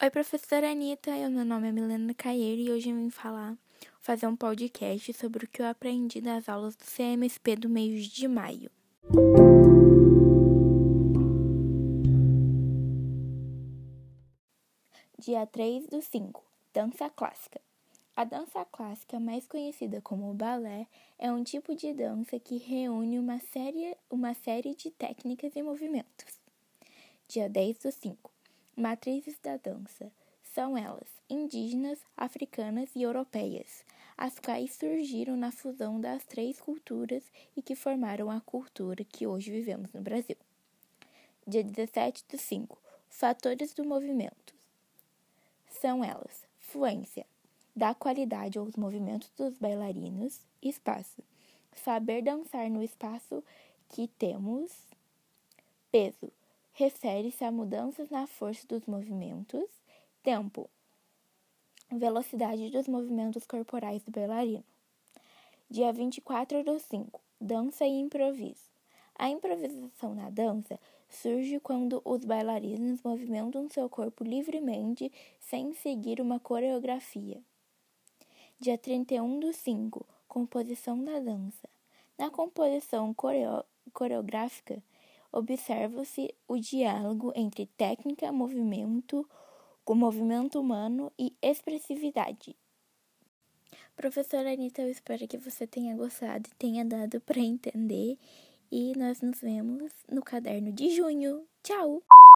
Oi, professora Anitta, meu nome é Milena Caeiro e hoje eu vim falar, fazer um podcast sobre o que eu aprendi nas aulas do CMSP do mês de maio. Dia 3 do 5, Dança Clássica. A dança clássica, mais conhecida como balé, é um tipo de dança que reúne uma série, uma série de técnicas e movimentos. Dia 10 do 5, Matrizes da dança são elas indígenas, africanas e europeias, as quais surgiram na fusão das três culturas e que formaram a cultura que hoje vivemos no Brasil. Dia 17 do 5. Fatores do movimento. São elas: fluência, dar qualidade aos movimentos dos bailarinos, espaço, saber dançar no espaço que temos, peso, refere-se a mudanças na força dos movimentos, tempo, velocidade dos movimentos corporais do bailarino. Dia 24 do 5, dança e improviso. A improvisação na dança surge quando os bailarinos movimentam seu corpo livremente sem seguir uma coreografia. Dia 31 do 5, composição da dança. Na composição coreo coreográfica, observa-se o diálogo entre técnica, movimento, o movimento humano e expressividade. Professora Anitta, eu espero que você tenha gostado e tenha dado para entender. E nós nos vemos no caderno de junho. Tchau!